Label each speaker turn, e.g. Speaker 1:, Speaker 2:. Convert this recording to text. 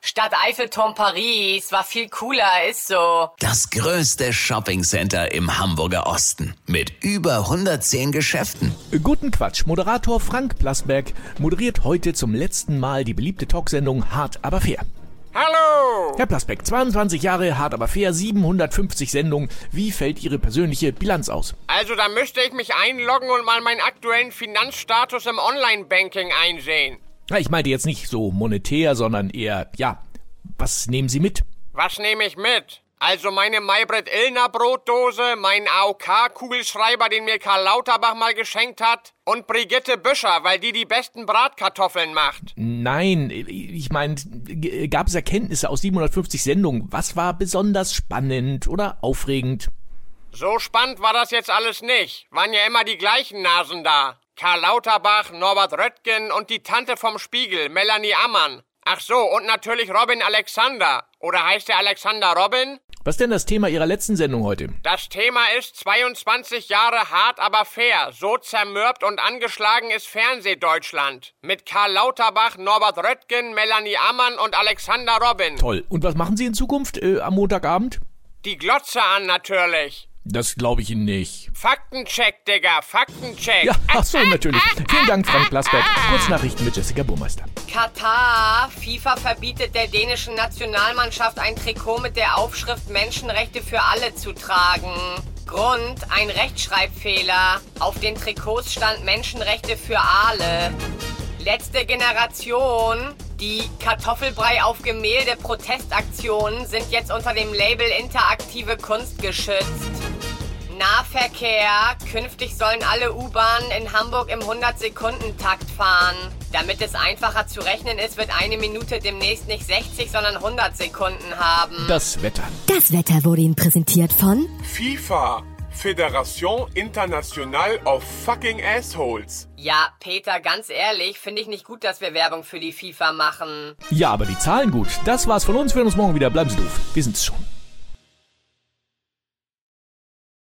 Speaker 1: Stadt Eiffelturm Paris war viel cooler, ist so.
Speaker 2: Das größte Shoppingcenter im Hamburger Osten mit über 110 Geschäften.
Speaker 3: Guten Quatsch. Moderator Frank Plasberg moderiert heute zum letzten Mal die beliebte Talksendung Hart aber fair.
Speaker 4: Hallo!
Speaker 3: Herr Plasberg, 22 Jahre, hart aber fair, 750 Sendungen. Wie fällt Ihre persönliche Bilanz aus?
Speaker 4: Also da müsste ich mich einloggen und mal meinen aktuellen Finanzstatus im Online-Banking einsehen.
Speaker 3: Na, Ich meinte jetzt nicht so monetär, sondern eher, ja, was nehmen Sie mit?
Speaker 4: Was nehme ich mit? Also meine Maybrit Illner Brotdose, meinen AOK-Kugelschreiber, den mir Karl Lauterbach mal geschenkt hat und Brigitte Büscher, weil die die besten Bratkartoffeln macht.
Speaker 3: Nein, ich meine, gab es Erkenntnisse aus 750 Sendungen? Was war besonders spannend oder aufregend?
Speaker 4: So spannend war das jetzt alles nicht. Waren ja immer die gleichen Nasen da. Karl Lauterbach, Norbert Röttgen und die Tante vom Spiegel, Melanie Ammann. Ach so, und natürlich Robin Alexander. Oder heißt er Alexander Robin?
Speaker 3: Was denn das Thema Ihrer letzten Sendung heute?
Speaker 4: Das Thema ist 22 Jahre hart, aber fair. So zermürbt und angeschlagen ist Fernsehdeutschland. Mit Karl Lauterbach, Norbert Röttgen, Melanie Ammann und Alexander Robin.
Speaker 3: Toll. Und was machen Sie in Zukunft äh, am Montagabend?
Speaker 4: Die Glotze an natürlich.
Speaker 3: Das glaube ich Ihnen nicht.
Speaker 4: Faktencheck, Digga, Faktencheck.
Speaker 3: Ja, ach so, natürlich. Vielen Dank, Frank Plasberg. Kurznachrichten mit Jessica Burmeister.
Speaker 1: Katar. FIFA verbietet der dänischen Nationalmannschaft ein Trikot mit der Aufschrift Menschenrechte für alle zu tragen. Grund, ein Rechtschreibfehler. Auf den Trikots stand Menschenrechte für alle. Letzte Generation. Die Kartoffelbrei auf Gemälde Protestaktionen sind jetzt unter dem Label interaktive Kunst geschützt. Nahverkehr. Künftig sollen alle U-Bahnen in Hamburg im 100-Sekunden-Takt fahren. Damit es einfacher zu rechnen ist, wird eine Minute demnächst nicht 60, sondern 100 Sekunden haben.
Speaker 3: Das Wetter.
Speaker 5: Das Wetter wurde Ihnen präsentiert von
Speaker 6: FIFA, Fédération Internationale of Fucking Assholes.
Speaker 1: Ja, Peter, ganz ehrlich, finde ich nicht gut, dass wir Werbung für die FIFA machen.
Speaker 3: Ja, aber die Zahlen gut. Das war's von uns. Wir hören uns morgen wieder. Bleiben Sie doof. Wir sind's schon.